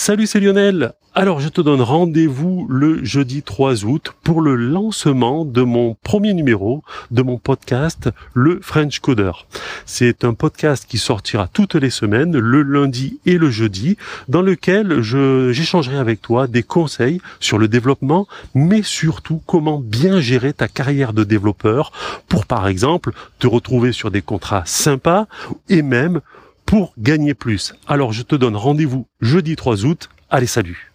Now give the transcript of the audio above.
Salut, c'est Lionel. Alors, je te donne rendez-vous le jeudi 3 août pour le lancement de mon premier numéro de mon podcast, le French Coder. C'est un podcast qui sortira toutes les semaines, le lundi et le jeudi, dans lequel j'échangerai avec toi des conseils sur le développement, mais surtout comment bien gérer ta carrière de développeur pour, par exemple, te retrouver sur des contrats sympas et même pour gagner plus. Alors je te donne rendez-vous jeudi 3 août. Allez, salut